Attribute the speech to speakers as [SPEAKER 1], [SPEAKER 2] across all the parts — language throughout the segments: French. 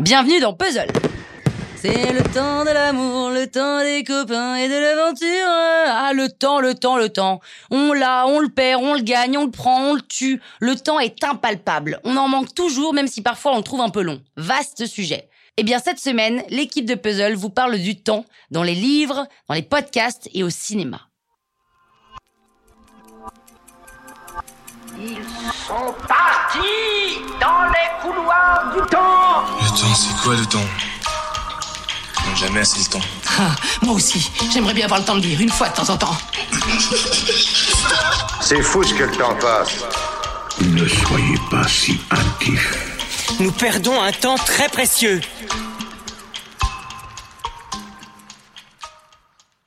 [SPEAKER 1] Bienvenue dans Puzzle. C'est le temps de l'amour, le temps des copains et de l'aventure. Ah, le temps, le temps, le temps. On l'a, on le perd, on le gagne, on le prend, on le tue. Le temps est impalpable. On en manque toujours, même si parfois on le trouve un peu long. Vaste sujet. Eh bien, cette semaine, l'équipe de Puzzle vous parle du temps dans les livres, dans les podcasts et au cinéma.
[SPEAKER 2] Ils sont partis du temps.
[SPEAKER 3] Le temps, c'est quoi le temps? Jamais assez le temps.
[SPEAKER 4] Ah, moi aussi, j'aimerais bien avoir le temps de lire une fois de temps en temps.
[SPEAKER 5] C'est fou ce que le temps passe.
[SPEAKER 6] Ne soyez pas si hâtifs.
[SPEAKER 7] Nous perdons un temps très précieux.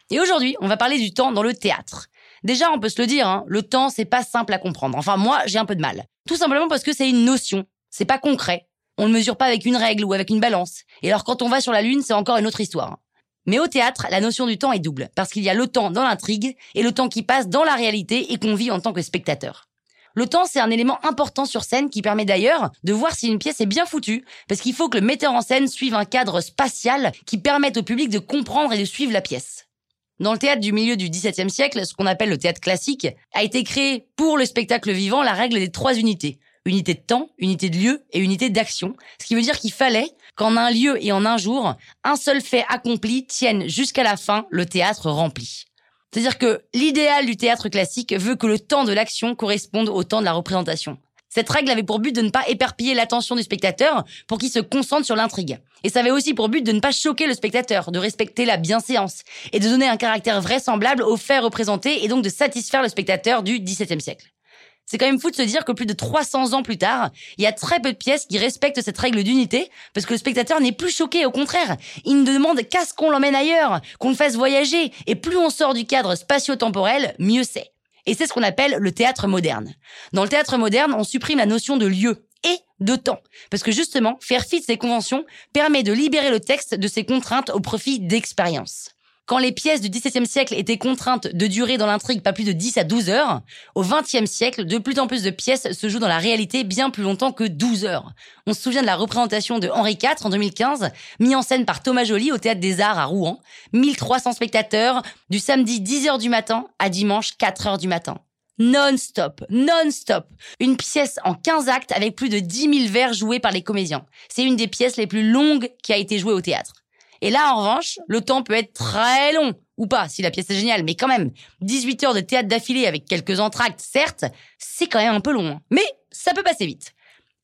[SPEAKER 1] Et aujourd'hui, on va parler du temps dans le théâtre. Déjà, on peut se le dire, hein, le temps, c'est pas simple à comprendre. Enfin, moi, j'ai un peu de mal. Tout simplement parce que c'est une notion. C'est pas concret. On ne mesure pas avec une règle ou avec une balance. Et alors, quand on va sur la Lune, c'est encore une autre histoire. Mais au théâtre, la notion du temps est double. Parce qu'il y a le temps dans l'intrigue et le temps qui passe dans la réalité et qu'on vit en tant que spectateur. Le temps, c'est un élément important sur scène qui permet d'ailleurs de voir si une pièce est bien foutue, parce qu'il faut que le metteur en scène suive un cadre spatial qui permette au public de comprendre et de suivre la pièce. Dans le théâtre du milieu du XVIIe siècle, ce qu'on appelle le théâtre classique, a été créé pour le spectacle vivant la règle des trois unités. Unité de temps, unité de lieu et unité d'action. Ce qui veut dire qu'il fallait qu'en un lieu et en un jour, un seul fait accompli tienne jusqu'à la fin le théâtre rempli. C'est-à-dire que l'idéal du théâtre classique veut que le temps de l'action corresponde au temps de la représentation. Cette règle avait pour but de ne pas éparpiller l'attention du spectateur pour qu'il se concentre sur l'intrigue. Et ça avait aussi pour but de ne pas choquer le spectateur, de respecter la bienséance et de donner un caractère vraisemblable aux faits représentés et donc de satisfaire le spectateur du XVIIe siècle. C'est quand même fou de se dire que plus de 300 ans plus tard, il y a très peu de pièces qui respectent cette règle d'unité parce que le spectateur n'est plus choqué, au contraire. Il ne demande qu'à ce qu'on l'emmène ailleurs, qu'on le fasse voyager. Et plus on sort du cadre spatio-temporel, mieux c'est. Et c'est ce qu'on appelle le théâtre moderne. Dans le théâtre moderne, on supprime la notion de lieu et de temps. Parce que justement, faire fi de ces conventions permet de libérer le texte de ses contraintes au profit d'expérience. Quand les pièces du XVIIe siècle étaient contraintes de durer dans l'intrigue pas plus de 10 à 12 heures, au XXe siècle, de plus en plus de pièces se jouent dans la réalité bien plus longtemps que 12 heures. On se souvient de la représentation de Henri IV en 2015, mis en scène par Thomas Joly au Théâtre des Arts à Rouen. 1300 spectateurs, du samedi 10 heures du matin à dimanche 4 heures du matin. Non-stop, non-stop. Une pièce en 15 actes avec plus de 10 000 vers joués par les comédiens. C'est une des pièces les plus longues qui a été jouée au théâtre. Et là, en revanche, le temps peut être très long. Ou pas, si la pièce est géniale, mais quand même, 18 heures de théâtre d'affilée avec quelques entractes, certes, c'est quand même un peu long. hein. Mais ça peut passer vite.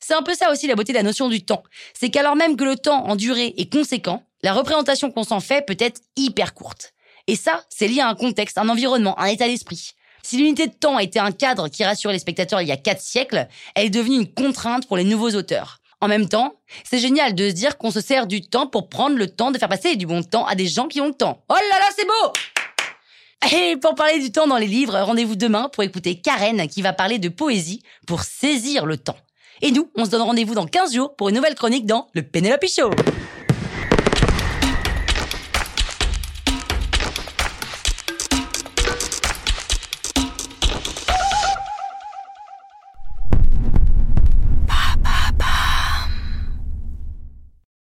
[SPEAKER 1] C'est un peu ça aussi la beauté de la notion du temps. C'est qu'alors même que le temps en durée est conséquent, la représentation qu'on s'en fait peut être hyper courte. Et ça, c'est lié à un contexte, un environnement, un état d'esprit. Si l'unité de temps était un cadre qui rassurait les spectateurs il y a quatre siècles, elle est devenue une contrainte pour les nouveaux auteurs. En même temps, c'est génial de se dire qu'on se sert du temps pour prendre le temps de faire passer du bon temps à des gens qui ont le temps. Oh là là, c'est beau Et pour parler du temps dans les livres, rendez-vous demain pour écouter Karen qui va parler de poésie pour saisir le temps. Et nous, on se donne rendez-vous dans 15 jours pour une nouvelle chronique dans le Penelope Show.